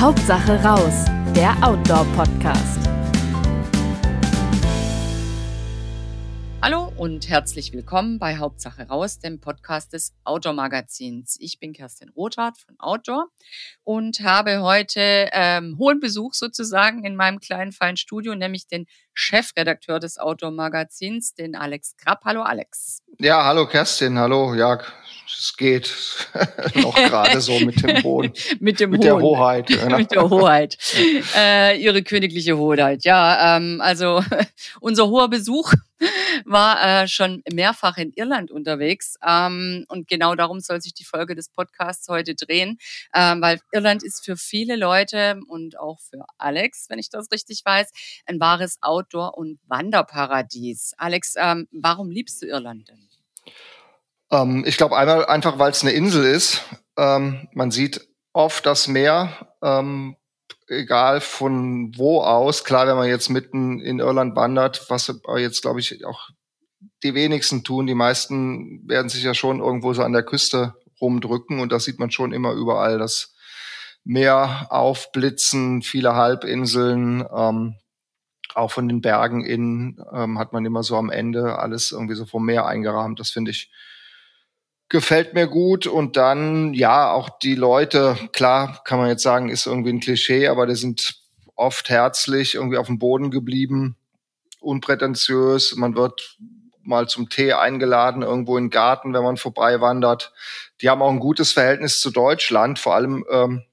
Hauptsache raus, der Outdoor-Podcast. Hallo und herzlich willkommen bei Hauptsache raus, dem Podcast des Outdoor Magazins. Ich bin Kerstin Rothardt von Outdoor und habe heute ähm, hohen Besuch sozusagen in meinem kleinen feinen Studio, nämlich den Chefredakteur des Outdoor Magazins, den Alex Krapp. Hallo Alex. Ja, hallo Kerstin, hallo Jörg es geht noch gerade so mit dem Hohen. mit dem mit Hohen. der Hoheit. Genau. mit der Hoheit. äh, ihre königliche Hoheit. Ja, ähm, also unser hoher Besuch war äh, schon mehrfach in Irland unterwegs. Ähm, und genau darum soll sich die Folge des Podcasts heute drehen, ähm, weil Irland ist für viele Leute und auch für Alex, wenn ich das richtig weiß, ein wahres Outdoor- und Wanderparadies. Alex, ähm, warum liebst du Irland denn? Ähm, ich glaube einmal einfach, weil es eine Insel ist. Ähm, man sieht oft das Meer, ähm, egal von wo aus. Klar, wenn man jetzt mitten in Irland wandert, was jetzt, glaube ich, auch die wenigsten tun. Die meisten werden sich ja schon irgendwo so an der Küste rumdrücken und da sieht man schon immer überall das Meer aufblitzen, viele Halbinseln. Ähm, auch von den Bergen innen ähm, hat man immer so am Ende alles irgendwie so vom Meer eingerahmt. Das finde ich gefällt mir gut. Und dann, ja, auch die Leute, klar, kann man jetzt sagen, ist irgendwie ein Klischee, aber die sind oft herzlich, irgendwie auf dem Boden geblieben, unprätentiös. Man wird mal zum Tee eingeladen, irgendwo in den Garten, wenn man vorbei wandert. Die haben auch ein gutes Verhältnis zu Deutschland, vor allem ähm,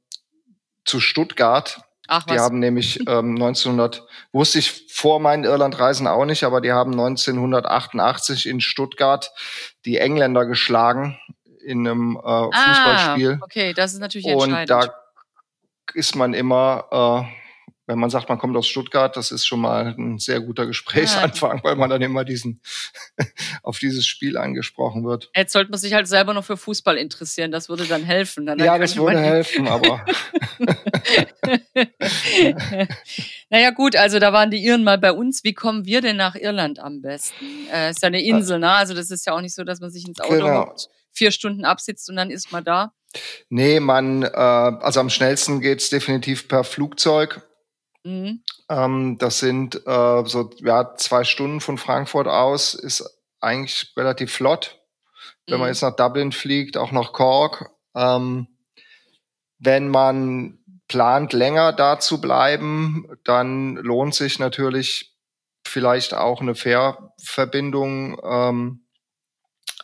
zu Stuttgart. Ach, was? Die haben nämlich ähm, 1900, wusste ich vor meinen Irlandreisen auch nicht, aber die haben 1988 in Stuttgart die Engländer geschlagen in einem äh, Fußballspiel. Ah, okay, das ist natürlich Und entscheidend. da ist man immer, äh, wenn man sagt, man kommt aus Stuttgart, das ist schon mal ein sehr guter Gesprächsanfang, weil man dann immer diesen auf dieses Spiel angesprochen wird. Jetzt sollte man sich halt selber noch für Fußball interessieren. Das würde dann helfen. Dann Ja, das würde helfen, aber naja, gut, also da waren die Iren mal bei uns. Wie kommen wir denn nach Irland am besten? Äh, ist ja eine Insel, ne? Also das ist ja auch nicht so, dass man sich ins Auto Genau. hockt, vier Stunden absitzt und dann ist man da. nee, man, äh, also am schnellsten geht's definitiv per Flugzeug. Mhm. Ähm, das sind äh, so ja, zwei Stunden von Frankfurt aus, ist eigentlich relativ flott. Wenn man Mhm. jetzt nach Dublin fliegt, auch nach Cork. Ähm, wenn man plant, länger da zu bleiben, dann lohnt sich natürlich vielleicht auch eine Fährverbindung. Ähm,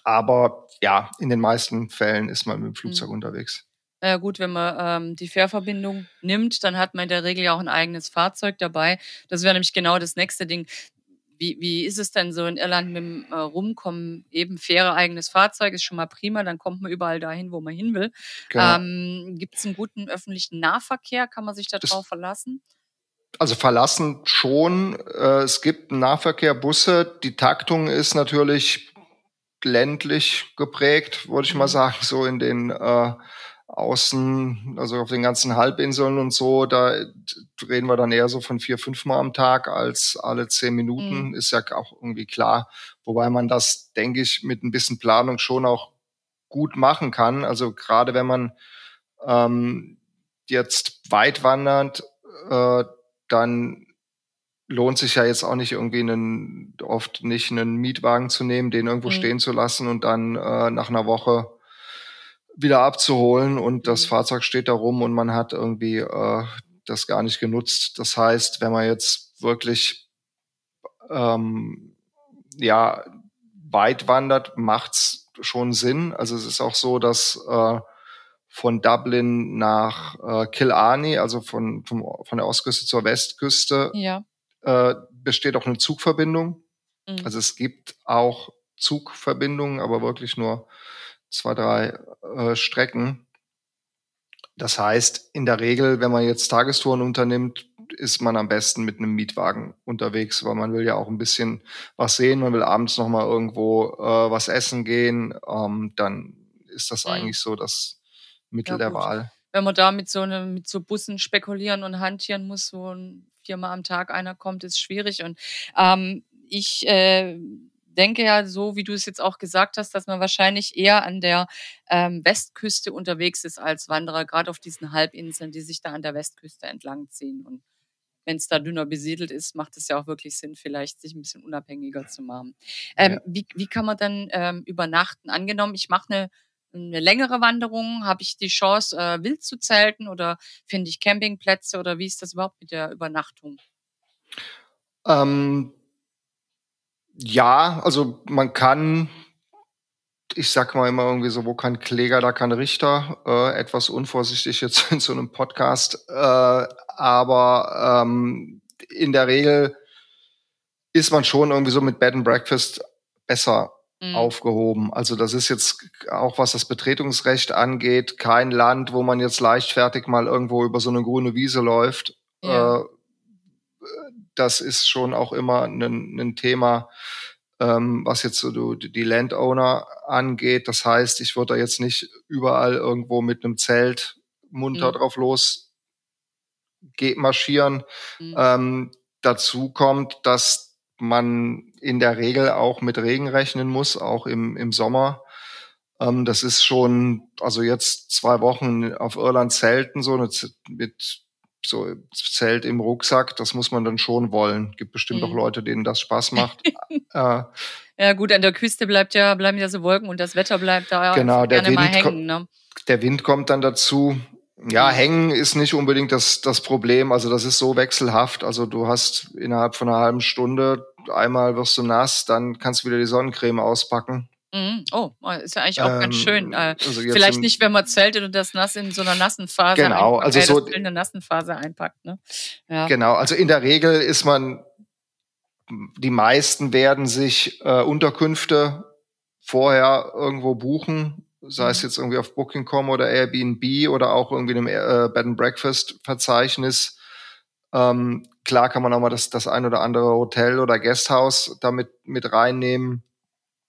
aber ja, in den meisten Fällen ist man mit dem Flugzeug Mhm. unterwegs. Naja gut, wenn man ähm, die Fährverbindung nimmt, dann hat man in der Regel ja auch ein eigenes Fahrzeug dabei. Das wäre nämlich genau das nächste Ding. Wie, wie ist es denn so in Irland mit dem äh, Rumkommen? Eben Fähre, eigenes Fahrzeug ist schon mal prima, dann kommt man überall dahin, wo man hin will. Genau. Ähm, Gibt es einen guten öffentlichen Nahverkehr? Kann man sich darauf verlassen? Also verlassen schon. Äh, es gibt Nahverkehr, Busse. Die Taktung ist natürlich ländlich geprägt, würde ich mal Mhm. sagen, so in den äh, Außen, also auf den ganzen Halbinseln und so. Da reden wir dann eher so von vier, fünf Mal am Tag als alle zehn Minuten. Mhm. Ist ja auch irgendwie klar. Wobei man das, denke ich, mit ein bisschen Planung schon auch gut machen kann. Also gerade wenn man ähm, jetzt weit wandert, äh, dann lohnt sich ja jetzt auch nicht irgendwie einen, oft nicht einen Mietwagen zu nehmen, den irgendwo Mhm. stehen zu lassen und dann äh, nach einer Woche wieder abzuholen und das Mhm. Fahrzeug steht da rum und man hat irgendwie äh, das gar nicht genutzt. Das heißt, wenn man jetzt wirklich ähm, ja weit wandert, macht's schon Sinn. Also es ist auch so, dass äh, von Dublin nach äh, Killarney, also von, vom, von der Ostküste zur Westküste, Ja. äh, besteht auch eine Zugverbindung. Mhm. Also es gibt auch Zugverbindungen, aber wirklich nur zwei, drei äh, Strecken. Das heißt, in der Regel, wenn man jetzt Tagestouren unternimmt, ist man am besten mit einem Mietwagen unterwegs, weil man will ja auch ein bisschen was sehen, man will abends noch mal irgendwo äh, was essen gehen, ähm, dann ist das Mhm. eigentlich so das Mittel Ja, der. Wahl. Wenn man da mit so, ne, mit so Bussen spekulieren und hantieren muss, wo viermal am Tag einer kommt, ist schwierig. Und ähm, ich äh, denke ja, so wie du es jetzt auch gesagt hast, dass man wahrscheinlich eher an der ähm, Westküste unterwegs ist als Wanderer, gerade auf diesen Halbinseln, die sich da an der Westküste entlang ziehen. Und wenn es da dünner besiedelt ist, macht es ja auch wirklich Sinn, vielleicht sich ein bisschen unabhängiger zu machen. Ähm, ja. wie, wie kann man dann ähm, übernachten? Angenommen, ich mache eine, eine längere Wanderung, habe ich die Chance, äh, wild zu zelten oder finde ich Campingplätze oder wie ist das überhaupt mit der Übernachtung? Ähm, ja, also man kann ich sag mal immer irgendwie so, wo kein Kläger, da kein Richter. Äh, etwas unvorsichtig jetzt in so einem Podcast. Äh, aber ähm, in der Regel ist man schon irgendwie so mit Bed and Breakfast besser mhm. aufgehoben. Also das ist jetzt auch, was das Betretungsrecht angeht, kein Land, wo man jetzt leichtfertig mal irgendwo über so eine grüne Wiese läuft. Ja. Äh, das ist schon auch immer ein, ein Thema ähm, was jetzt so die Landowner angeht. Das heißt, ich würde da jetzt nicht überall irgendwo mit einem Zelt munter mhm. drauf los marschieren. Mhm. Ähm, dazu kommt, dass man in der Regel auch mit Regen rechnen muss, auch im, im Sommer. Ähm, das ist schon, also jetzt zwei Wochen auf Irland zelten, so mit so Zelt im Rucksack, das muss man dann schon wollen. Gibt bestimmt mhm. auch Leute, denen das Spaß macht. äh, ja gut, an der Küste bleibt ja, bleiben ja so Wolken und das Wetter bleibt da genau, der Wind mal hängen. Ne? Der Wind kommt dann dazu. Ja, mhm. hängen ist nicht unbedingt das, das Problem. Also das ist so wechselhaft. Also du hast innerhalb von einer halben Stunde einmal wirst du nass, dann kannst du wieder die Sonnencreme auspacken. Mhm. Oh, ist ja eigentlich auch ähm, ganz schön. Äh, also vielleicht nicht, wenn man zeltet und das nass in so einer nassen Phase genau, einpackt, also äh, so in einer nassen Phase einpackt. Ne? Ja. Genau, also in der Regel ist man, die meisten werden sich äh, Unterkünfte vorher irgendwo buchen, sei mhm. es jetzt irgendwie auf Booking.com oder Airbnb oder auch irgendwie in einem äh, Bed and Breakfast Verzeichnis. Ähm, klar kann man auch mal das, das ein oder andere Hotel oder Guesthouse damit mit reinnehmen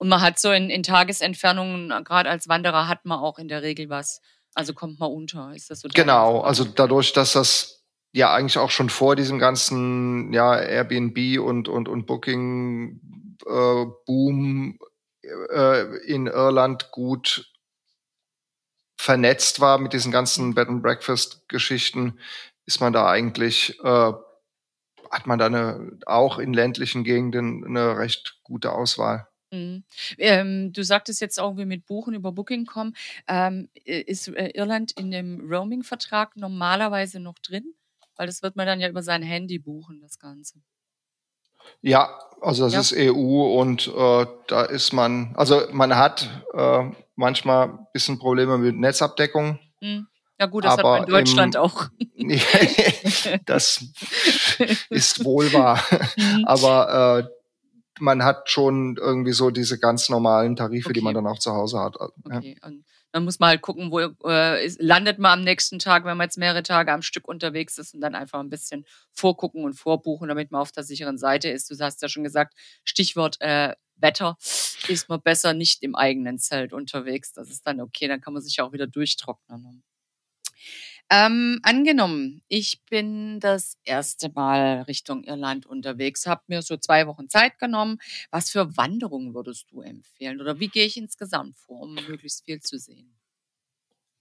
und man hat so in, in Tagesentfernungen, gerade als Wanderer, hat man auch in der Regel was. Also kommt man unter. Ist das so? Genau, also dadurch, dass das ja eigentlich auch schon vor diesem ganzen ja, Airbnb und, und, und Booking äh, Boom äh, in Irland gut vernetzt war mit diesen ganzen Bed and Breakfast Geschichten, ist man da eigentlich äh, hat man da eine, auch in ländlichen Gegenden eine recht gute Auswahl. Mhm. Ähm, du sagtest jetzt auch, wie mit Buchen über Booking.com. Ähm, ist äh, Irland in dem Roaming-Vertrag normalerweise noch drin? Weil das wird man dann ja über sein Handy buchen, das Ganze. Ja, also das ja. ist EU und äh, da ist man, also man hat äh, manchmal ein bisschen Probleme mit Netzabdeckung. Mhm. Ja gut, das hat man in Deutschland im, auch. das ist wohl wahr. Mhm. Aber äh, man hat schon irgendwie so diese ganz normalen Tarife, okay. die man dann auch zu Hause hat. Okay. Ja. Und dann muss man halt gucken, wo äh, landet man am nächsten Tag, wenn man jetzt mehrere Tage am Stück unterwegs ist und dann einfach ein bisschen vorgucken und vorbuchen, damit man auf der sicheren Seite ist. Du hast ja schon gesagt, Stichwort äh, Wetter ist man besser nicht im eigenen Zelt unterwegs. Das ist dann okay, dann kann man sich auch wieder durchtrocknen. Ähm, angenommen, ich bin das erste Mal Richtung Irland unterwegs, habe mir so zwei Wochen Zeit genommen. Was für Wanderungen würdest du empfehlen? Oder wie gehe ich insgesamt vor, um möglichst viel zu sehen?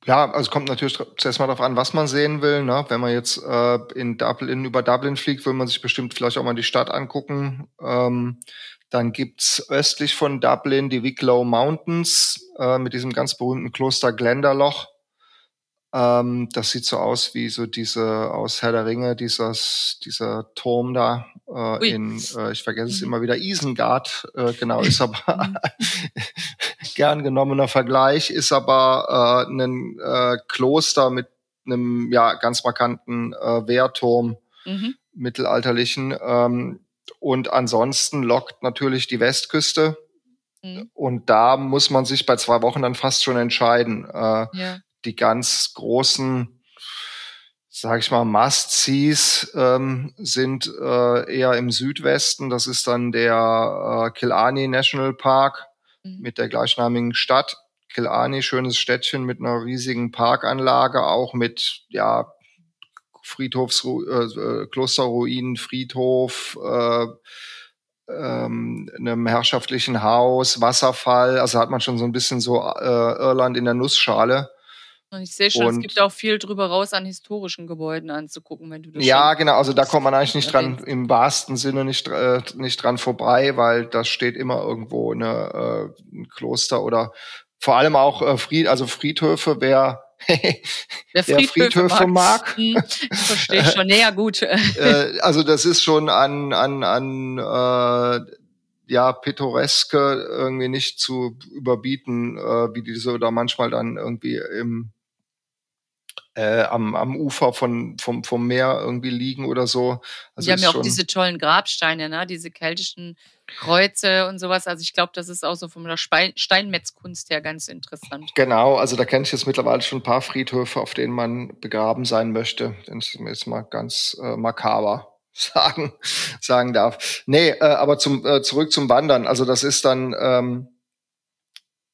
Ja, also kommt natürlich zuerst mal darauf an, was man sehen will. Ne? Wenn man jetzt äh, in Dublin über Dublin fliegt, will man sich bestimmt vielleicht auch mal die Stadt angucken. Ähm, dann gibt's östlich von Dublin die Wicklow Mountains äh, mit diesem ganz berühmten Kloster Glendalough. Ähm, das sieht so aus wie so diese aus Herr der Ringe, dieses, dieser Turm da äh, in, äh, ich vergesse es mhm. immer wieder, Isengard, äh, genau, ist aber gern genommener Vergleich, ist aber äh, ein äh, Kloster mit einem ja ganz markanten äh, Wehrturm, mhm. mittelalterlichen. Ähm, und ansonsten lockt natürlich die Westküste. Mhm. Und da muss man sich bei zwei Wochen dann fast schon entscheiden. Äh, ja die ganz großen, sage ich mal, Must-Sees ähm, sind äh, eher im Südwesten. Das ist dann der äh, Killarney National Park mhm. mit der gleichnamigen Stadt. Killarney, schönes Städtchen mit einer riesigen Parkanlage, auch mit ja Friedhofs, äh, äh Klosterruinen, Friedhof, äh, ähm, einem herrschaftlichen Haus, Wasserfall. Also hat man schon so ein bisschen so äh, Irland in der Nussschale. Und ich sehe schon, es gibt auch viel drüber raus an historischen Gebäuden anzugucken, wenn du das Ja, genau, also da kommt man eigentlich nicht dran, im wahrsten Sinne nicht, äh, nicht dran vorbei, weil da steht immer irgendwo eine, äh, ein Kloster oder vor allem auch äh, Fried, also Friedhöfe, wer Wer Friedhöfe, Friedhöfe mag. mag. Hm, ich verstehe schon. Ja, gut. äh, also das ist schon an, an, an äh, ja, pittoreske irgendwie nicht zu überbieten, äh, wie diese da manchmal dann irgendwie im äh, am, am Ufer von, vom, vom Meer irgendwie liegen oder so. Also Die haben ja auch diese tollen Grabsteine, ne? diese keltischen Kreuze und sowas. Also ich glaube, das ist auch so von der Steinmetzkunst her ganz interessant. Genau, also da kenne ich jetzt mittlerweile schon ein paar Friedhöfe, auf denen man begraben sein möchte. Das ist mal ganz äh, makaber sagen, sagen darf. Nee, äh, aber zum, äh, zurück zum Wandern. Also das ist dann ähm,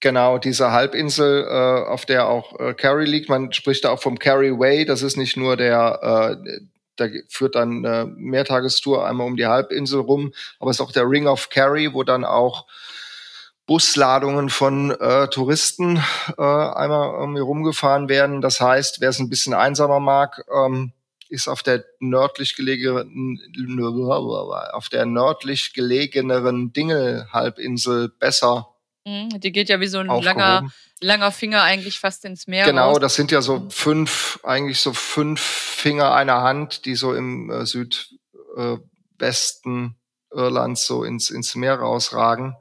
Genau, diese Halbinsel, äh, auf der auch äh, Kerry liegt. Man spricht da auch vom Kerry Way. Das ist nicht nur der, äh, da führt dann eine Mehrtagestour einmal um die Halbinsel rum, aber es ist auch der Ring of Kerry, wo dann auch Busladungen von äh, Touristen äh, einmal irgendwie rumgefahren werden. Das heißt, wer es ein bisschen einsamer mag, ähm, ist auf der nördlich gelegenen auf der nördlich gelegeneren Dingle-Halbinsel besser die geht ja wie so ein langer, langer Finger eigentlich fast ins Meer. Genau, raus. das sind ja so mhm. fünf, eigentlich so fünf Finger einer Hand, die so im äh, Südwesten äh, Irlands so ins, ins Meer rausragen.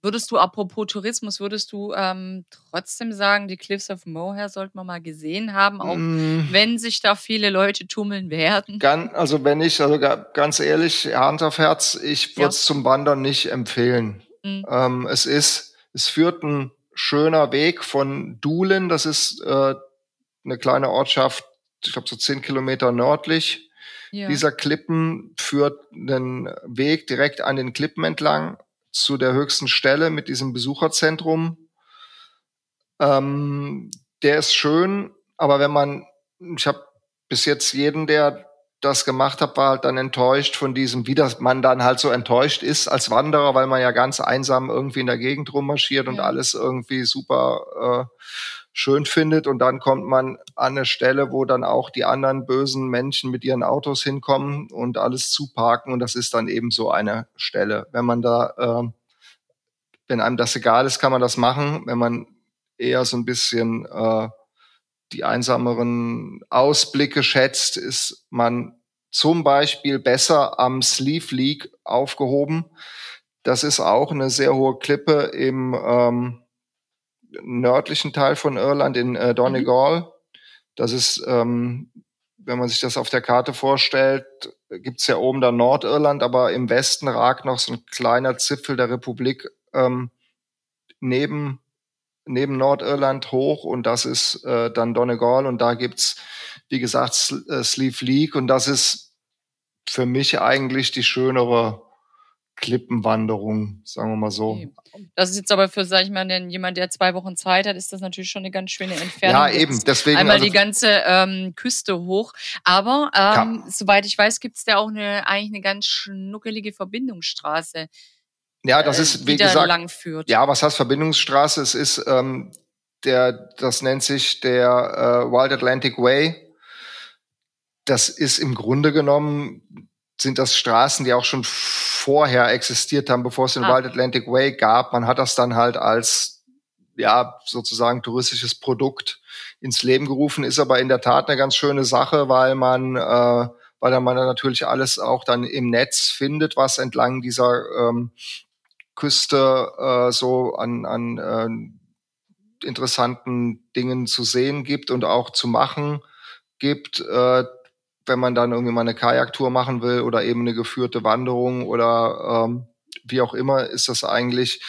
Würdest du, apropos Tourismus, würdest du ähm, trotzdem sagen, die Cliffs of Moher sollte man mal gesehen haben, auch mm. wenn sich da viele Leute tummeln werden? Ganz, also wenn ich, also ganz ehrlich, Hand auf Herz, ich würde es ja. zum Wandern nicht empfehlen. Mhm. Ähm, es ist, es führt ein schöner Weg von Dulen, das ist äh, eine kleine Ortschaft, ich glaube so zehn Kilometer nördlich ja. dieser Klippen, führt einen Weg direkt an den Klippen entlang zu der höchsten Stelle mit diesem Besucherzentrum. Ähm, der ist schön, aber wenn man, ich habe bis jetzt jeden, der das gemacht habe, war halt dann enttäuscht von diesem, wie das man dann halt so enttäuscht ist als Wanderer, weil man ja ganz einsam irgendwie in der Gegend rummarschiert und alles irgendwie super äh, schön findet. Und dann kommt man an eine Stelle, wo dann auch die anderen bösen Menschen mit ihren Autos hinkommen und alles zuparken. Und das ist dann eben so eine Stelle. Wenn man da, äh, wenn einem das egal ist, kann man das machen. Wenn man eher so ein bisschen äh, die einsameren Ausblicke schätzt, ist man zum Beispiel besser am Sleeve League aufgehoben. Das ist auch eine sehr hohe Klippe im ähm, nördlichen Teil von Irland in äh, Donegal. Mhm. Das ist, ähm, wenn man sich das auf der Karte vorstellt, gibt's ja oben da Nordirland, aber im Westen ragt noch so ein kleiner Zipfel der Republik ähm, neben neben Nordirland hoch und das ist äh, dann Donegal und da gibt's wie gesagt äh, Sleeve League und das ist für mich eigentlich die schönere Klippenwanderung, sagen wir mal so. Das ist jetzt aber für, sag ich mal, den, jemand, der zwei Wochen Zeit hat, ist das natürlich schon eine ganz schöne Entfernung. Ja, eben. Deswegen einmal also, die ganze ähm, Küste hoch. Aber ähm, soweit ich weiß, gibt's da auch eine eigentlich eine ganz schnuckelige Verbindungsstraße. Ja, das äh, ist, wie gesagt, lang führt. ja, was heißt Verbindungsstraße? Es ist, ähm, der, das nennt sich der äh, Wild Atlantic Way. Das ist im Grunde genommen, sind das Straßen, die auch schon vorher existiert haben, bevor es den ah. Wild Atlantic Way gab. Man hat das dann halt als, ja, sozusagen touristisches Produkt ins Leben gerufen, ist aber in der Tat eine ganz schöne Sache, weil man, äh, weil man natürlich alles auch dann im Netz findet, was entlang dieser ähm, Küste äh, so an, an äh, interessanten Dingen zu sehen gibt und auch zu machen gibt, äh, wenn man dann irgendwie mal eine Kajaktour machen will oder eben eine geführte Wanderung oder ähm, wie auch immer, ist das eigentlich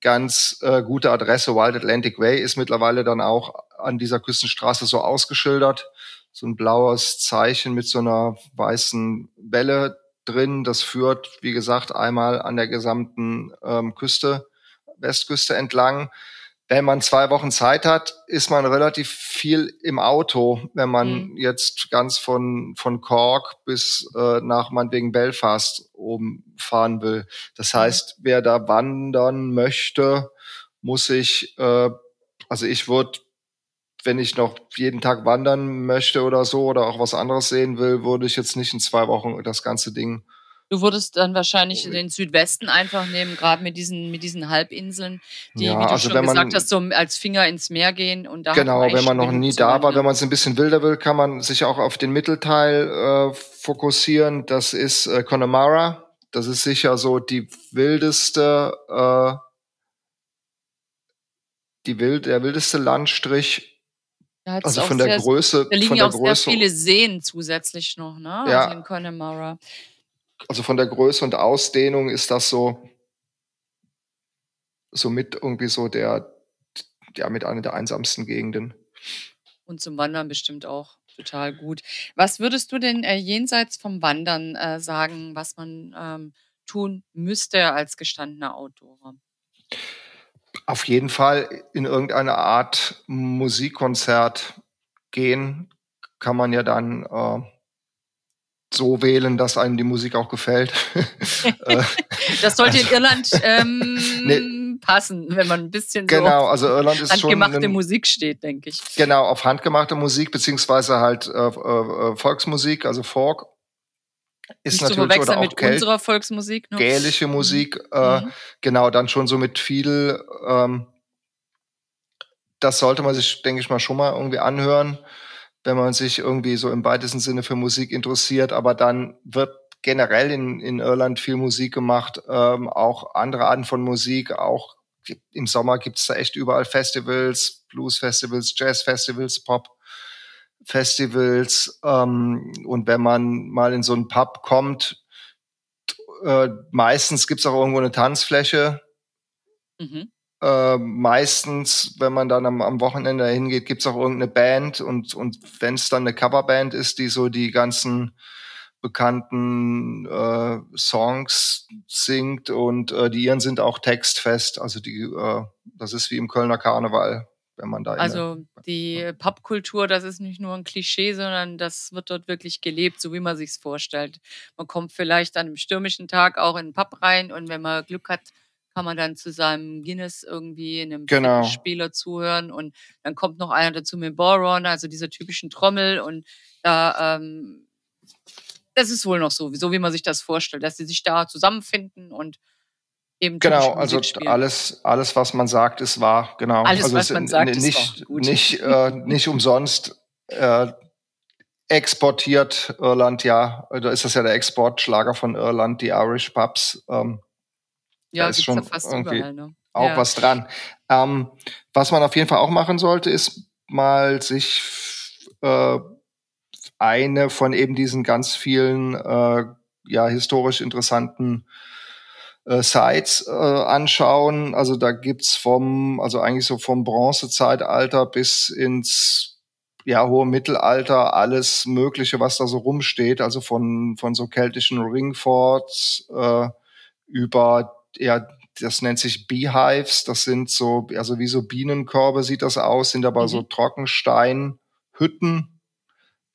ganz äh, gute Adresse. Wild Atlantic Way ist mittlerweile dann auch an dieser Küstenstraße so ausgeschildert. So ein blaues Zeichen mit so einer weißen Welle drin. Das führt, wie gesagt, einmal an der gesamten ähm, Küste, Westküste entlang. wenn man zwei Wochen Zeit hat, ist man relativ viel im Auto, wenn man mhm. jetzt ganz von, von Cork bis äh, nach meinetwegen Belfast oben fahren will. Das mhm. heißt, wer da wandern möchte, muss sich, äh, also ich würde, wenn ich noch jeden Tag wandern möchte oder so oder auch was anderes sehen will, würde ich jetzt nicht in zwei Wochen das ganze Ding Du würdest dann wahrscheinlich den Südwesten einfach nehmen, gerade mit diesen, mit diesen Halbinseln, die, ja, wie du also schon gesagt man, hast, so als Finger ins Meer gehen und da. Genau, wenn man noch nie da war, wenn man es ein bisschen wilder will, kann man sich auch auf den Mittelteil äh, fokussieren. Das ist äh, Connemara. Das ist sicher so die wildeste, äh, die wild, der wildeste Landstrich also von der sehr, Größe. Da liegen der auch Größe, sehr viele Seen zusätzlich noch, ne? Ja. Also in Connemara also von der Größe und Ausdehnung ist das so, so mit irgendwie so der, ja, mit einer der einsamsten Gegenden. Und zum Wandern bestimmt auch total gut. Was würdest du denn äh, jenseits vom Wandern äh, sagen, was man ähm, tun müsste als gestandener Autorer? Auf jeden Fall in irgendeine Art Musikkonzert gehen, kann man ja dann äh, so wählen, dass einem die Musik auch gefällt. Äh, das sollte in Irland ähm, nee. passen, wenn man ein bisschen genau, so also Irland ist handgemachte schon Musik steht, denke ich. Genau, auf handgemachte Musik beziehungsweise halt äh, äh, Volksmusik, also Folk. Ist Nicht natürlich zu oder auch mit Gäl unserer Volksmusik. Ne? Gälische Musik, mhm. äh, mhm. genau, dann schon so mit viel. Ähm, das sollte man sich, denke ich mal, schon mal irgendwie anhören wenn man sich irgendwie so im weitesten Sinne für Musik interessiert. Aber dann wird generell in, in Irland viel Musik gemacht, ähm, auch andere Arten von Musik, auch im Sommer gibt's da echt überall Festivals, Blues-Festivals, Jazz-Festivals, Pop-Festivals. Ähm, und wenn man mal in so einen Pub kommt, äh, meistens gibt's auch irgendwo eine Tanzfläche. Mhm. Äh, meistens, wenn man dann am, am Wochenende hingeht, gibt's auch irgendeine Band und, und wenn es dann eine Coverband ist, die so die ganzen bekannten äh, Songs singt und äh, die ihren sind auch textfest. Also die, äh, das ist wie im Kölner Karneval, wenn man da. Also die Popkultur, das ist nicht nur ein Klischee, sondern das wird dort wirklich gelebt, so wie man sich's vorstellt. Man kommt vielleicht an einem stürmischen Tag auch in den Pub rein und wenn man Glück hat, kann man dann zu seinem Guinness irgendwie einem genau. Spieler zuhören und dann kommt noch einer dazu mit Boron, also dieser typischen Trommel und da ähm, das ist wohl noch so, so wie man sich das vorstellt, dass sie sich da zusammenfinden und eben genau, also alles alles was man sagt ist wahr, genau. Alles also was man sagt nicht, ist wahr. nicht äh, nicht umsonst äh, exportiert Irland ja, da ist das ja der Exportschlager von Irland, die Irish Pubs. Ähm, ja, da ist schon ja fast überall, ne? auch ja. was dran. Ähm, was man auf jeden Fall auch machen sollte, ist mal sich äh, eine von eben diesen ganz vielen äh, ja historisch interessanten äh, Sites äh, anschauen. Also da gibt's vom, also eigentlich so vom Bronzezeitalter bis ins ja, hohe Mittelalter alles Mögliche, was da so rumsteht. Also von, von so keltischen Ringforts äh, über ja, das nennt sich Beehives. Das sind so, also wie so Bienenkörbe sieht das aus, sind aber mhm. so Trockensteinhütten.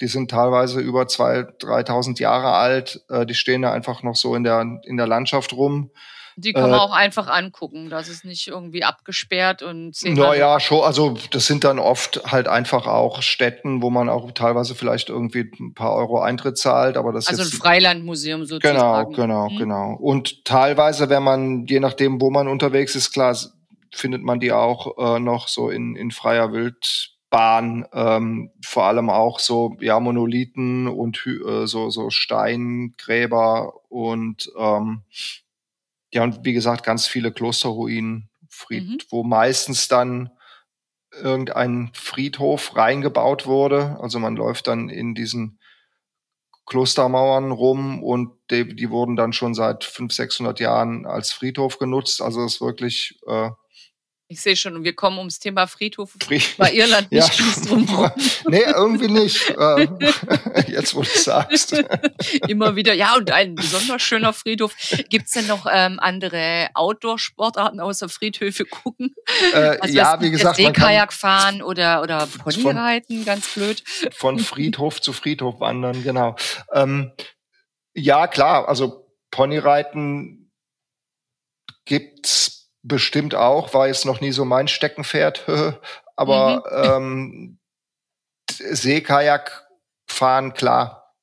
Die sind teilweise über zwei, 3.000 Jahre alt. Äh, die stehen da einfach noch so in der, in der Landschaft rum. Die kann man äh, auch einfach angucken. Das ist nicht irgendwie abgesperrt und Naja, schon. Also das sind dann oft halt einfach auch Städten, wo man auch teilweise vielleicht irgendwie ein paar Euro Eintritt zahlt. Aber das also jetzt, ein Freilandmuseum sozusagen. Genau, genau, mhm. genau. Und teilweise, wenn man, je nachdem, wo man unterwegs ist, klar, findet man die auch äh, noch so in, in freier Wildbahn. Ähm, vor allem auch so ja Monolithen und äh, so so Steingräber und ähm, ja, und wie gesagt, ganz viele Klosterruinen, Fried, mhm. wo meistens dann irgendein Friedhof reingebaut wurde. Also man läuft dann in diesen Klostermauern rum und die, die wurden dann schon seit 500, 600 Jahren als Friedhof genutzt. Also das ist wirklich äh, Ich sehe schon, und wir kommen ums Thema Friedhof Fried bei Irland nicht ja. drum rum. nee, irgendwie nicht. Äh, jetzt, wo du sagst. Immer wieder, ja, und ein besonders schöner Friedhof. Gibt es denn noch ähm, andere Outdoor-Sportarten außer Friedhöfe gucken? Äh, also, ja, wie gesagt. Seekajak fahren oder, oder Ponyreiten, ganz blöd. Von Friedhof zu Friedhof wandern, genau. Ähm, ja, klar, also Ponyreiten gibt's bestimmt auch, war jetzt noch nie so mein Steckenpferd, aber mhm. ähm, Seekajak fahren, klar.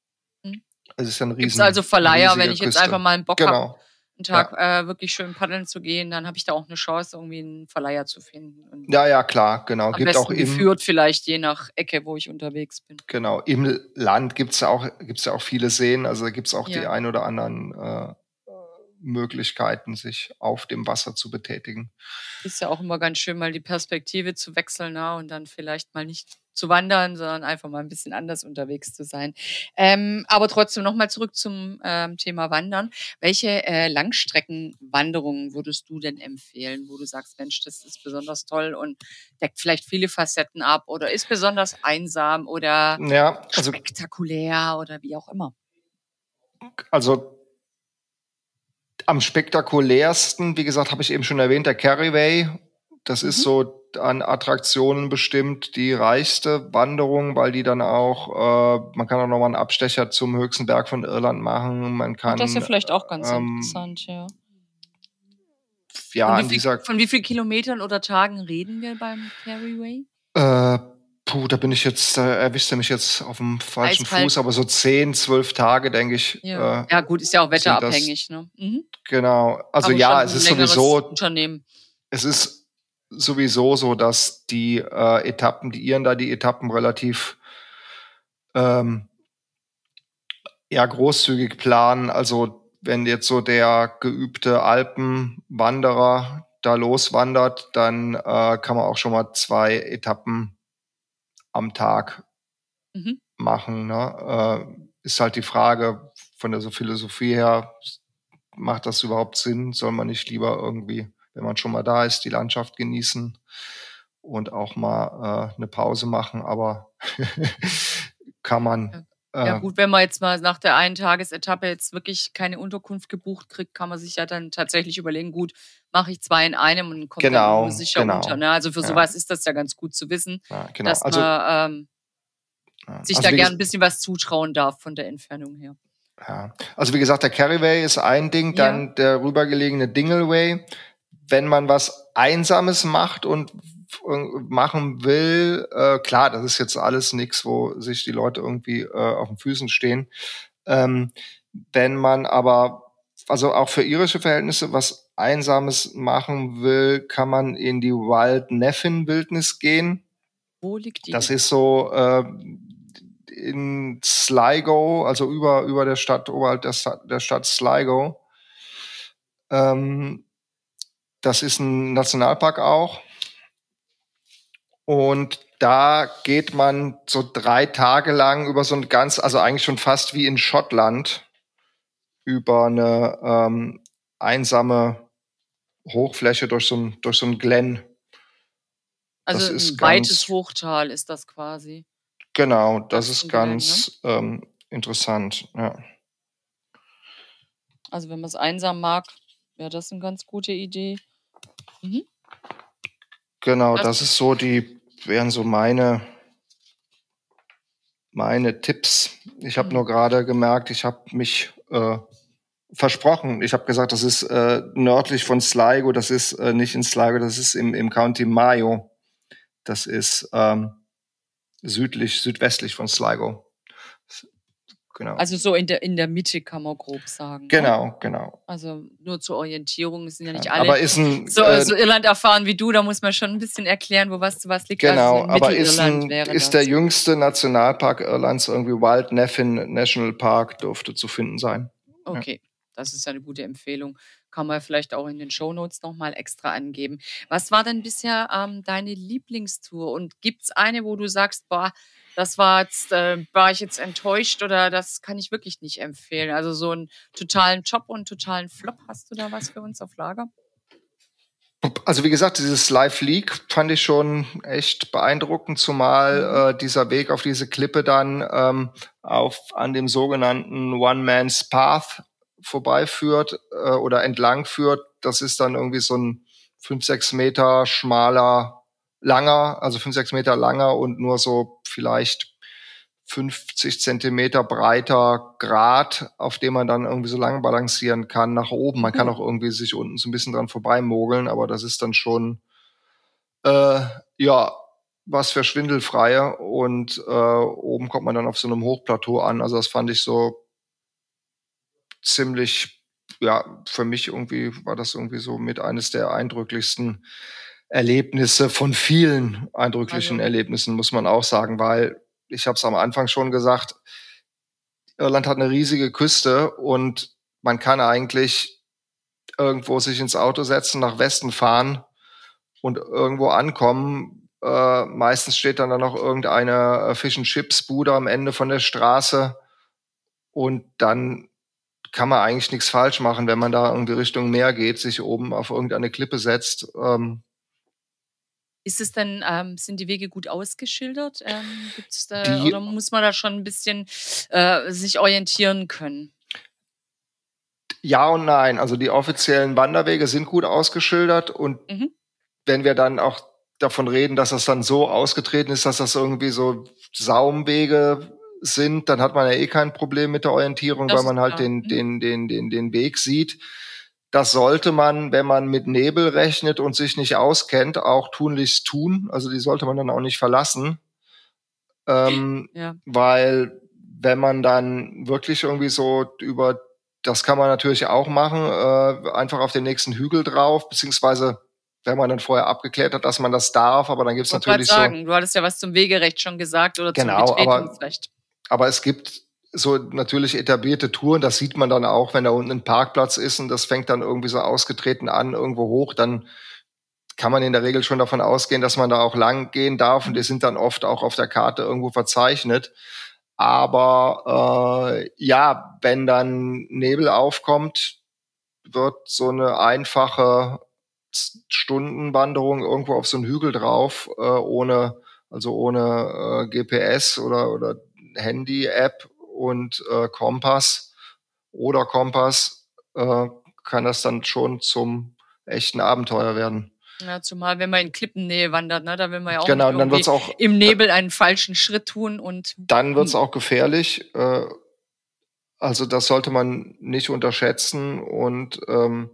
Mhm. Es ist ein riesen. Gibt's also Verleiher, wenn ich jetzt Küste. einfach mal einen Bock genau. habe, einen Tag ja. äh, wirklich schön paddeln zu gehen, dann habe ich da auch eine Chance, irgendwie einen Verleiher zu finden. Und ja, ja, klar, genau. Am gibt auch im, geführt vielleicht je nach Ecke, wo ich unterwegs bin. Genau, im Land gibt's ja auch gibt's ja auch viele Seen, also da gibt's auch ja. die ein oder anderen äh, Möglichkeiten, sich auf dem Wasser zu betätigen. Ist ja auch immer ganz schön, mal die Perspektive zu wechseln na, und dann vielleicht mal nicht zu wandern, sondern einfach mal ein bisschen anders unterwegs zu sein. Ähm, aber trotzdem nochmal zurück zum ähm, Thema Wandern. Welche äh, Langstreckenwanderungen würdest du denn empfehlen, wo du sagst, Mensch, das ist besonders toll und deckt vielleicht viele Facetten ab oder ist besonders einsam oder ja, also, spektakulär oder wie auch immer? Also am spektakulärsten, wie gesagt, habe ich eben schon erwähnt, der Carryway. Das mhm. ist so an Attraktionen bestimmt die reichste Wanderung, weil die dann auch, äh, man kann auch nochmal einen Abstecher zum höchsten Berg von Irland machen. Man kann. das ist ja vielleicht auch ganz ähm, interessant, ja. Ja, von wie, viel, von wie vielen Kilometern oder Tagen reden wir beim Carryway? Äh, Puh, da bin ich jetzt, da erwischt er mich jetzt auf dem falschen Eiskalt. Fuß, aber so zehn, zwölf Tage, denke ich. Ja. Äh, ja, gut, ist ja auch wetterabhängig, das, ne? Mhm. Genau. Also aber ja, es ist sowieso. Unternehmen. Es ist sowieso so, dass die äh, Etappen, die Iren da die Etappen relativ ähm, ja, großzügig planen. Also wenn jetzt so der geübte Alpenwanderer da loswandert, dann äh, kann man auch schon mal zwei Etappen am Tag mhm. machen. Ne? Äh, ist halt die Frage von der Philosophie her, macht das überhaupt Sinn? Soll man nicht lieber irgendwie, wenn man schon mal da ist, die Landschaft genießen und auch mal äh, eine Pause machen? Aber kann man ja gut, wenn man jetzt mal nach der einen Tagesetappe jetzt wirklich keine Unterkunft gebucht kriegt, kann man sich ja dann tatsächlich überlegen, gut, mache ich zwei in einem und komme genau, dann sicher genau. unter. Ne? Also für ja. sowas ist das ja ganz gut zu wissen, ja, genau. dass also, man ähm, ja. sich also da gern ein bisschen was zutrauen darf von der Entfernung her. Ja, also wie gesagt, der Carryway ist ein Ding, dann der rübergelegene Dingleway. Wenn man was Einsames macht und machen will, äh, klar, das ist jetzt alles nichts, wo sich die Leute irgendwie äh, auf den Füßen stehen. Ähm, wenn man aber, also auch für irische Verhältnisse, was Einsames machen will, kann man in die Wild Neffin Wildnis gehen. Wo liegt die? Das ist so äh, in Sligo, also über, über der Stadt, oberhalb der, der Stadt Sligo. Ähm, das ist ein Nationalpark auch. Und da geht man so drei Tage lang über so ein ganz, also eigentlich schon fast wie in Schottland, über eine ähm, einsame Hochfläche durch so ein, durch so ein Glen. Also das ein weites Hochtal ist das quasi. Genau, das, das ist ganz Glen, ne? ähm, interessant, ja. Also wenn man es einsam mag, wäre das eine ganz gute Idee. Mhm. Genau, das ist so die wären so meine, meine Tipps. Ich habe mhm. nur gerade gemerkt, ich habe mich äh, versprochen. Ich habe gesagt, das ist äh, nördlich von Sligo, das ist äh, nicht in Sligo, das ist im, im County Mayo. Das ist ähm, südlich, südwestlich von Sligo. Genau. Also so in der, in der Mitte kann man grob sagen. Ne? Genau, ne? genau. Also nur zur Orientierung sind ja nicht ja, alle aber ist ein, so, äh, so, Irland erfahren wie du, da muss man schon ein bisschen erklären, wo was zu was liegt. Genau, also aber ist, ein, ist der jüngste Nationalpark Irlands irgendwie Wild Neffin National Park dürfte zu finden sein. Okay, ja. das ist eine gute Empfehlung. Kann man vielleicht auch in den Show Notes nochmal extra angeben. Was war denn bisher ähm, deine Lieblingstour? Und gibt es eine, wo du sagst, boah, das war jetzt, äh, war ich jetzt enttäuscht oder das kann ich wirklich nicht empfehlen. Also so einen totalen Top und totalen Flop. Hast du da was für uns auf Lager? Also wie gesagt, dieses Live League fand ich schon echt beeindruckend, zumal mhm. äh, dieser Weg auf diese Klippe dann ähm, auf an dem sogenannten One Man's Path vorbeiführt äh, oder entlang führt. Das ist dann irgendwie so ein fünf sechs Meter schmaler, langer, also fünf sechs Meter langer und nur so vielleicht 50 Zentimeter breiter Grat, auf dem man dann irgendwie so lang balancieren kann nach oben. Man kann mhm. auch irgendwie sich unten so ein bisschen dran vorbeimogeln, aber das ist dann schon äh, ja was für Schwindelfreie und äh, oben kommt man dann auf so einem Hochplateau an. Also das fand ich so ziemlich, ja, für mich irgendwie war das irgendwie so mit eines der eindrücklichsten Erlebnisse von vielen eindrücklichen also. Erlebnissen, muss man auch sagen, weil ich habe es am Anfang schon gesagt, Irland hat eine riesige Küste und man kann eigentlich irgendwo sich ins Auto setzen, nach Westen fahren und irgendwo ankommen. Äh, meistens steht dann, dann noch irgendeine äh, Fish and Chips Bude am Ende von der Straße und dann kann man eigentlich nichts falsch machen, wenn man da irgendwie Richtung Meer geht, sich oben auf irgendeine Klippe setzt. Ähm, ist es dann, ähm, sind die Wege gut ausgeschildert? Ähm, da, oder muss man da schon ein bisschen äh, sich orientieren können? Ja und nein. Also die offiziellen Wanderwege sind gut ausgeschildert und mhm. wenn wir dann auch davon reden, dass das dann so ausgetreten ist, dass das irgendwie so Saumwege sind, dann hat man ja eh kein Problem mit der Orientierung, das weil man halt den, mhm. den, den, den, den Weg sieht. Das sollte man, wenn man mit Nebel rechnet und sich nicht auskennt, auch tunlichst tun. Also die sollte man dann auch nicht verlassen. Ähm, ja. Weil wenn man dann wirklich irgendwie so über, das kann man natürlich auch machen, äh, einfach auf den nächsten Hügel drauf, beziehungsweise wenn man dann vorher abgeklärt hat, dass man das darf, aber dann gibt es natürlich sagen, so. Du hattest ja was zum Wegerecht schon gesagt oder genau, zum Betretungsrecht. Aber, aber es gibt so natürlich etablierte Touren, das sieht man dann auch, wenn da unten ein Parkplatz ist und das fängt dann irgendwie so ausgetreten an, irgendwo hoch, dann kann man in der Regel schon davon ausgehen, dass man da auch lang gehen darf und die sind dann oft auch auf der Karte irgendwo verzeichnet. Aber äh, ja, wenn dann Nebel aufkommt, wird so eine einfache Stundenwanderung irgendwo auf so einen Hügel drauf, äh, ohne, also ohne äh, GPS oder, oder Handy-App und äh, Kompass oder Kompass äh, kann das dann schon zum echten Abenteuer werden. Ja, zumal wenn man in Klippennähe wandert, ne, da will man ja auch, genau, dann wird's auch im Nebel einen falschen Schritt tun und dann wird es auch gefährlich. Äh, also das sollte man nicht unterschätzen und ähm,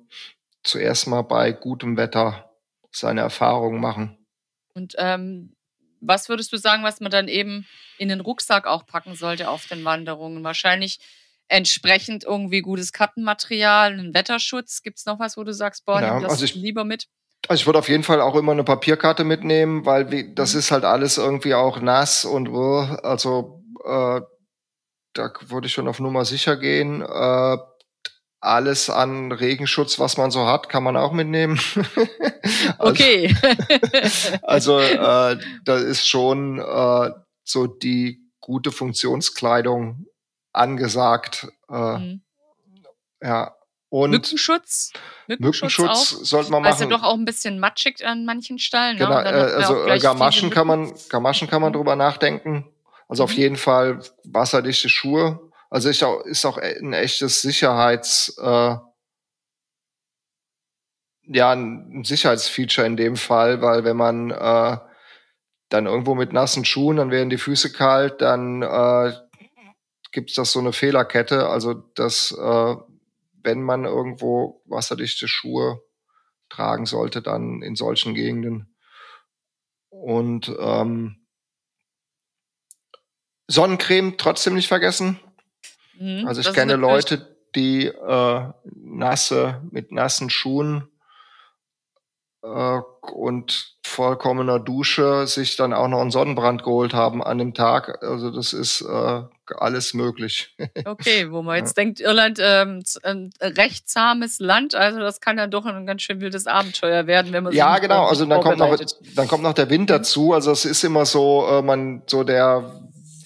zuerst mal bei gutem Wetter seine Erfahrungen machen. Und ähm, was würdest du sagen, was man dann eben in den Rucksack auch packen sollte auf den Wanderungen? Wahrscheinlich entsprechend irgendwie gutes Kartenmaterial, einen Wetterschutz. Gibt es noch was, wo du sagst, boah, ja, nimm das also ich, lieber mit? Also ich würde auf jeden Fall auch immer eine Papierkarte mitnehmen, weil das mhm. ist halt alles irgendwie auch nass und also äh, da würde ich schon auf Nummer sicher gehen. Äh, alles an Regenschutz, was man so hat, kann man auch mitnehmen. also, okay. also äh, da ist schon äh, so die gute Funktionskleidung angesagt. Äh, mhm. Ja. Und Mückenschutz? Mückenschutz, Mückenschutz sollte man machen. Also doch auch ein bisschen matschig an manchen Stellen. Ne? Genau, ne? also Gamaschen kann man, Gamaschen kann man drüber nachdenken. Also mhm. auf jeden Fall wasserdichte Schuhe. Also ist auch, ist auch ein echtes Sicherheits, äh, ja, ein Sicherheitsfeature in dem Fall, weil wenn man äh, dann irgendwo mit nassen Schuhen, dann werden die Füße kalt, dann äh, gibt es das so eine Fehlerkette. Also dass äh, wenn man irgendwo wasserdichte Schuhe tragen sollte, dann in solchen Gegenden. Und ähm, Sonnencreme trotzdem nicht vergessen. Mhm, also ich kenne Leute, die äh, nasse mit nassen Schuhen äh, und vollkommener Dusche sich dann auch noch einen Sonnenbrand geholt haben an dem Tag. Also das ist äh, alles möglich. Okay, wo man jetzt ja. denkt, Irland ähm, ein recht zahmes Land, also das kann ja doch ein ganz schön wildes Abenteuer werden, wenn man Ja, genau, also dann kommt noch dann kommt noch der Wind dazu, also es ist immer so äh, man so der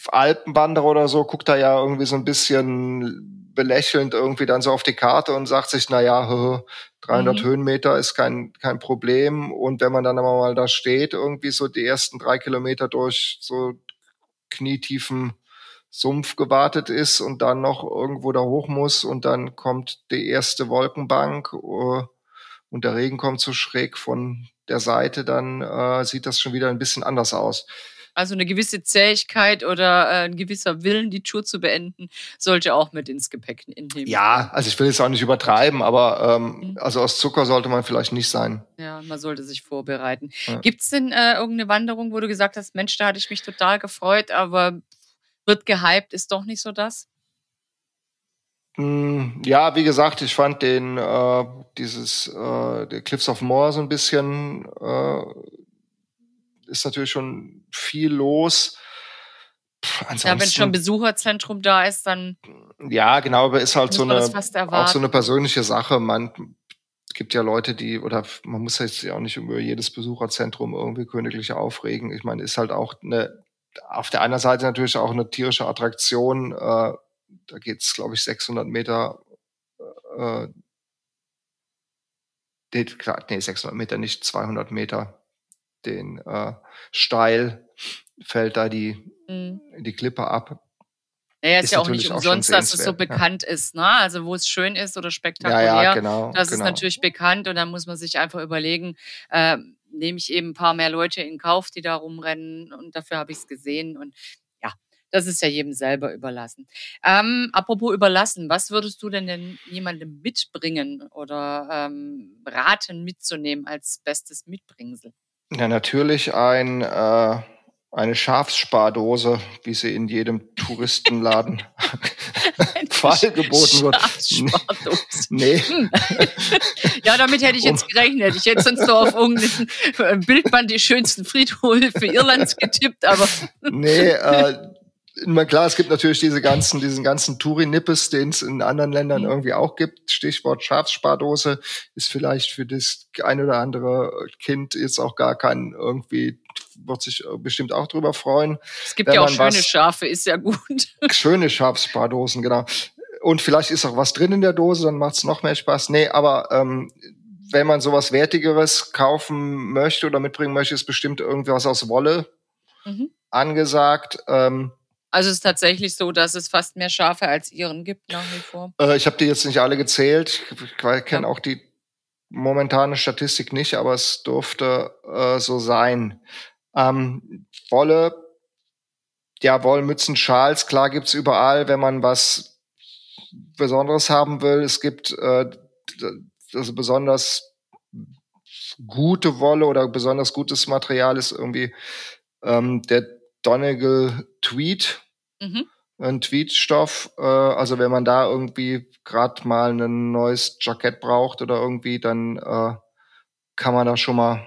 Alpenwanderer oder so guckt da ja irgendwie so ein bisschen belächelnd irgendwie dann so auf die Karte und sagt sich, na ja, 300 mhm. Höhenmeter ist kein, kein Problem. Und wenn man dann aber mal da steht, irgendwie so die ersten drei Kilometer durch so knietiefen Sumpf gewartet ist und dann noch irgendwo da hoch muss und dann kommt die erste Wolkenbank uh, und der Regen kommt so schräg von der Seite, dann uh, sieht das schon wieder ein bisschen anders aus. Also eine gewisse Zähigkeit oder äh, ein gewisser Willen, die Tour zu beenden, sollte auch mit ins Gepäck nehmen. Ja, also ich will es auch nicht übertreiben, aber ähm, mhm. also aus Zucker sollte man vielleicht nicht sein. Ja, man sollte sich vorbereiten. Ja. Gibt es denn äh, irgendeine Wanderung, wo du gesagt hast, Mensch, da hatte ich mich total gefreut, aber wird gehypt, ist doch nicht so das? Hm, ja, wie gesagt, ich fand den äh, dieses äh, der Cliffs of Moor so ein bisschen äh, ist natürlich schon viel los. ja, wenn schon Besucherzentrum da ist, dann. Ja, genau, aber ist halt so eine, auch so eine persönliche Sache. Man gibt ja Leute, die, oder man muss jetzt ja auch nicht über jedes Besucherzentrum irgendwie königlich aufregen. Ich meine, ist halt auch eine, auf der einen Seite natürlich auch eine tierische Attraktion. Äh, da geht's, glaube ich, 600 Meter. Äh, nee, 600 Meter, nicht 200 Meter den äh, steil fällt da die, mhm. die Klippe ab. Naja, ist, ist ja auch nicht umsonst, dass es so bekannt ja. ist, ne? Also wo es schön ist oder spektakulär. Ja, ja, genau. Das genau. ist natürlich bekannt und dann muss man sich einfach überlegen, äh, nehme ich eben ein paar mehr Leute in Kauf, die da rumrennen und dafür habe ich es gesehen und ja, das ist ja jedem selber überlassen. Ähm, apropos überlassen, was würdest du denn denn jemandem mitbringen oder ähm, raten mitzunehmen als bestes Mitbringsel? Ja, natürlich ein, äh, eine Schafsspardose, wie sie in jedem Touristenladen geboten wird. Nee. Hm. ja, damit hätte ich jetzt gerechnet. Ich hätte sonst so auf irgendein Bildband die schönsten Friedhöfe Irlands getippt, aber. nee, äh, na klar, es gibt natürlich diese ganzen, diesen ganzen Touri-Nippes, den es in anderen Ländern mhm. irgendwie auch gibt. Stichwort Schafsspardose ist vielleicht für das ein oder andere Kind jetzt auch gar kein irgendwie, wird sich bestimmt auch drüber freuen. Es gibt ja auch schöne Schafe, ist ja gut. Schöne Schafspardosen, genau. Und vielleicht ist auch was drin in der Dose, dann macht es noch mehr Spaß. Nee, aber ähm, wenn man sowas Wertigeres kaufen möchte oder mitbringen möchte, ist bestimmt irgendwas aus Wolle mhm. angesagt. Ähm, also es ist tatsächlich so, dass es fast mehr Schafe als Iren gibt nach wie vor. Äh, ich habe die jetzt nicht alle gezählt. Ich kenne ja. auch die momentane Statistik nicht, aber es durfte äh, so sein. Ähm, Wolle, ja, Wollmützen, Schals, klar gibt's überall, wenn man was Besonderes haben will. Es gibt äh, also besonders gute Wolle oder besonders gutes Material ist irgendwie ähm, der Donegal Tweet. Mhm. Ein Tweetstoff. Äh, also wenn man da irgendwie gerade mal ein neues Jackett braucht oder irgendwie, dann äh, kann man da schon mal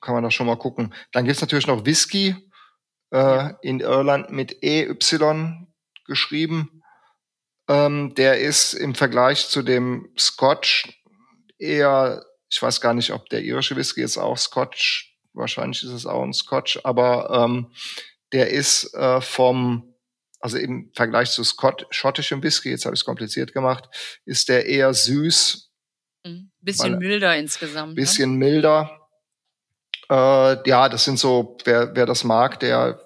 kann man da schon mal gucken. Dann gibt's natürlich noch Whisky äh, in Irland mit EY geschrieben. Ähm, der ist im Vergleich zu dem Scotch eher, ich weiß gar nicht, ob der irische Whisky ist auch Scotch wahrscheinlich ist es auch ein Scotch, aber ähm, der ist äh, vom, also im Vergleich zu Scott, schottischem Whisky, jetzt habe ich es kompliziert gemacht, ist der eher süß. Mhm. Bisschen milder insgesamt. Ne? Bisschen ne? milder. Äh, ja, das sind so, wer, wer das mag, der,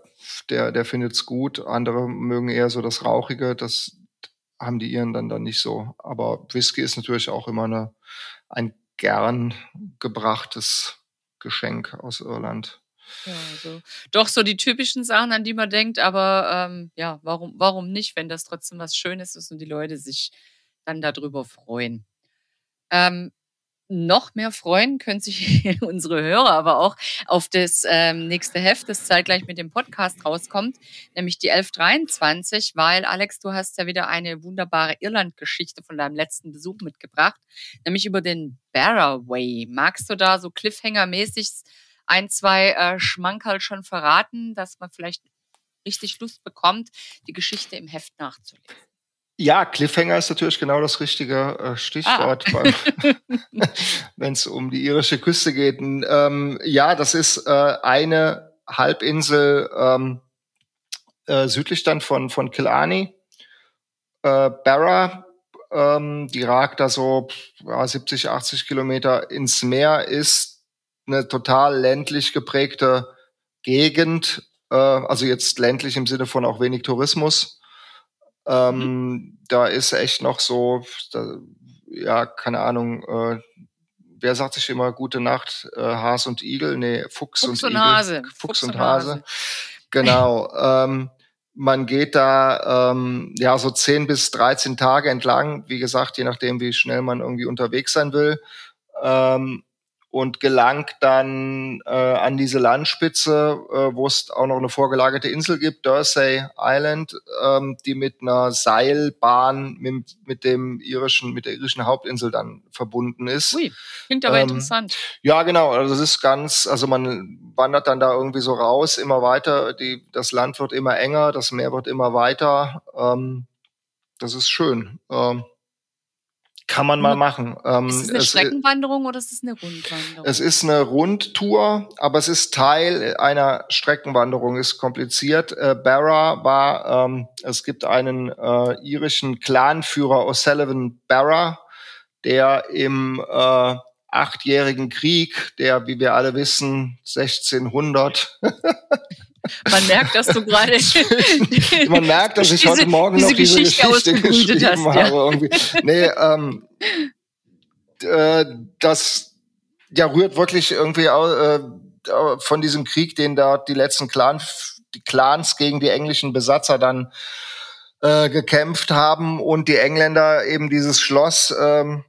der, der findet es gut. Andere mögen eher so das Rauchige, das haben die ihren dann, dann nicht so. Aber Whisky ist natürlich auch immer eine, ein gern gebrachtes Geschenk aus Irland. Ja, also doch so die typischen Sachen, an die man denkt, aber ähm, ja, warum, warum nicht, wenn das trotzdem was Schönes ist und die Leute sich dann darüber freuen. Ähm, noch mehr freuen können sich unsere Hörer aber auch auf das ähm, nächste Heft, das zeitgleich mit dem Podcast rauskommt, nämlich die 1123, weil Alex, du hast ja wieder eine wunderbare Irland-Geschichte von deinem letzten Besuch mitgebracht, nämlich über den Barraway. Magst du da so Cliffhanger-mäßig ein, zwei äh, Schmankerl schon verraten, dass man vielleicht richtig Lust bekommt, die Geschichte im Heft nachzulesen? Ja, Cliffhanger ist natürlich genau das richtige äh, Stichwort, ah. wenn es um die irische Küste geht. Ähm, ja, das ist äh, eine Halbinsel ähm, äh, südlich dann von, von Killarney. äh, Barra, ähm, die ragt da so ja, 70, 80 Kilometer ins Meer, ist eine total ländlich geprägte Gegend, äh, also jetzt ländlich im Sinne von auch wenig Tourismus. Ähm, mhm. Da ist echt noch so, da, ja, keine Ahnung, äh, wer sagt sich immer gute Nacht, äh, Has und Igel? Nee, Fuchs, Fuchs und, und Hase. Fuchs, Fuchs und, und Hase. Hase. Genau. ähm, man geht da ähm, ja so 10 bis 13 Tage entlang, wie gesagt, je nachdem, wie schnell man irgendwie unterwegs sein will. Ähm, und gelangt dann äh, an diese Landspitze, äh, wo es auch noch eine vorgelagerte Insel gibt, Dursey Island, ähm, die mit einer Seilbahn mit, mit dem irischen, mit der irischen Hauptinsel dann verbunden ist. Ui, klingt aber ähm, interessant. Ja, genau. Also es ist ganz, also man wandert dann da irgendwie so raus, immer weiter. Die, das Land wird immer enger, das Meer wird immer weiter. Ähm, das ist schön. Ähm, kann man mal machen. Ähm, ist es eine es, Streckenwanderung oder ist es eine Rundwanderung? Es ist eine Rundtour, aber es ist Teil einer Streckenwanderung, ist kompliziert. Äh, Barra war, ähm, es gibt einen äh, irischen Clanführer O'Sullivan Barra, der im äh, achtjährigen Krieg, der, wie wir alle wissen, 1600 Man merkt, dass du gerade. Man merkt, dass ich diese, heute Morgen diese noch diese Geschichte, Geschichte geschrieben hast, habe. Irgendwie. Nee, ähm, äh, das ja rührt wirklich irgendwie äh, von diesem Krieg, den da die letzten Clan, die Clans gegen die englischen Besatzer dann äh, gekämpft haben und die Engländer eben dieses Schloss ähm,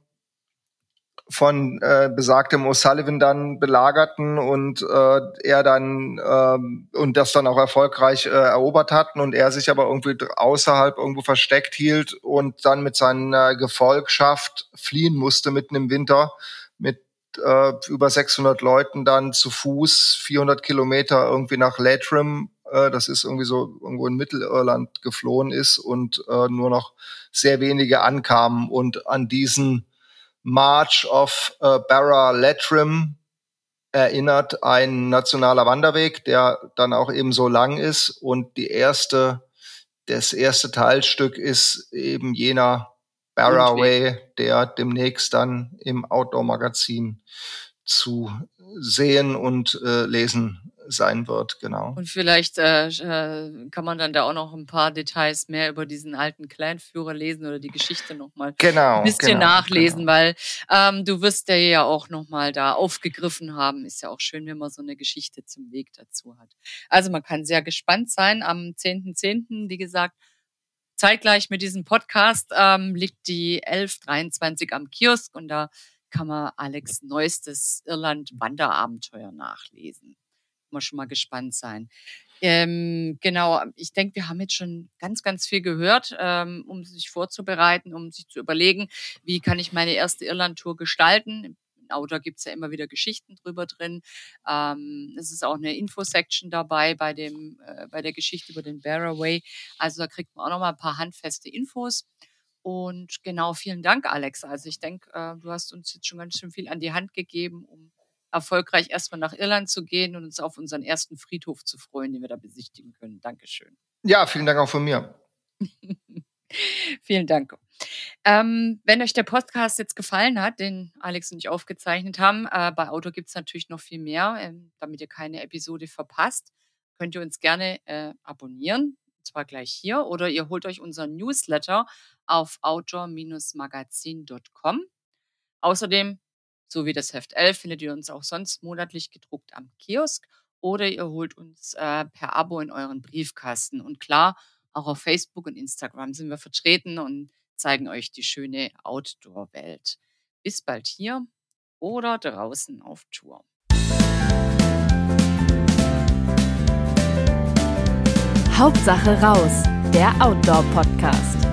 von äh, besagtem O'Sullivan dann belagerten und äh, er dann ähm, und das dann auch erfolgreich äh, erobert hatten und er sich aber irgendwie außerhalb irgendwo versteckt hielt und dann mit seiner Gefolgschaft fliehen musste mitten im Winter mit äh, über 600 Leuten dann zu Fuß 400 Kilometer irgendwie nach Leitrim, äh, das ist irgendwie so irgendwo in Mittelirland geflohen ist und äh, nur noch sehr wenige ankamen und an diesen March of äh, Barra Lettrim erinnert ein nationaler Wanderweg, der dann auch eben so lang ist. Und die erste, das erste Teilstück ist eben jener Barra Way, der demnächst dann im Outdoor-Magazin zu sehen und äh, lesen sein wird, genau. Und vielleicht äh, äh, kann man dann da auch noch ein paar Details mehr über diesen alten Kleinführer lesen oder die Geschichte nochmal genau, ein bisschen genau, nachlesen, genau. weil ähm, du wirst der ja auch nochmal da aufgegriffen haben. Ist ja auch schön, wenn man so eine Geschichte zum Weg dazu hat. Also man kann sehr gespannt sein. Am 10.10., .10., wie gesagt, zeitgleich mit diesem Podcast ähm, liegt die 1123 am Kiosk und da kann man Alex neuestes Irland-Wanderabenteuer nachlesen man schon mal gespannt sein. Ähm, genau, ich denke, wir haben jetzt schon ganz, ganz viel gehört, ähm, um sich vorzubereiten, um sich zu überlegen, wie kann ich meine erste Irland-Tour gestalten. Im Autor gibt es ja immer wieder Geschichten drüber drin. Ähm, es ist auch eine Info-Section dabei bei, dem, äh, bei der Geschichte über den Barraway. Also da kriegt man auch noch mal ein paar handfeste Infos. Und genau, vielen Dank, Alex. Also ich denke, äh, du hast uns jetzt schon ganz schön viel an die Hand gegeben, um erfolgreich erstmal nach Irland zu gehen und uns auf unseren ersten Friedhof zu freuen, den wir da besichtigen können. Dankeschön. Ja, vielen Dank auch von mir. vielen Dank. Ähm, wenn euch der Podcast jetzt gefallen hat, den Alex und ich aufgezeichnet haben, äh, bei Auto gibt es natürlich noch viel mehr, äh, damit ihr keine Episode verpasst, könnt ihr uns gerne äh, abonnieren, und zwar gleich hier, oder ihr holt euch unseren Newsletter auf outdoor-magazin.com. Außerdem so wie das Heft 11 findet ihr uns auch sonst monatlich gedruckt am Kiosk oder ihr holt uns äh, per Abo in euren Briefkasten. Und klar, auch auf Facebook und Instagram sind wir vertreten und zeigen euch die schöne Outdoor-Welt. Bis bald hier oder draußen auf Tour. Hauptsache raus, der Outdoor-Podcast.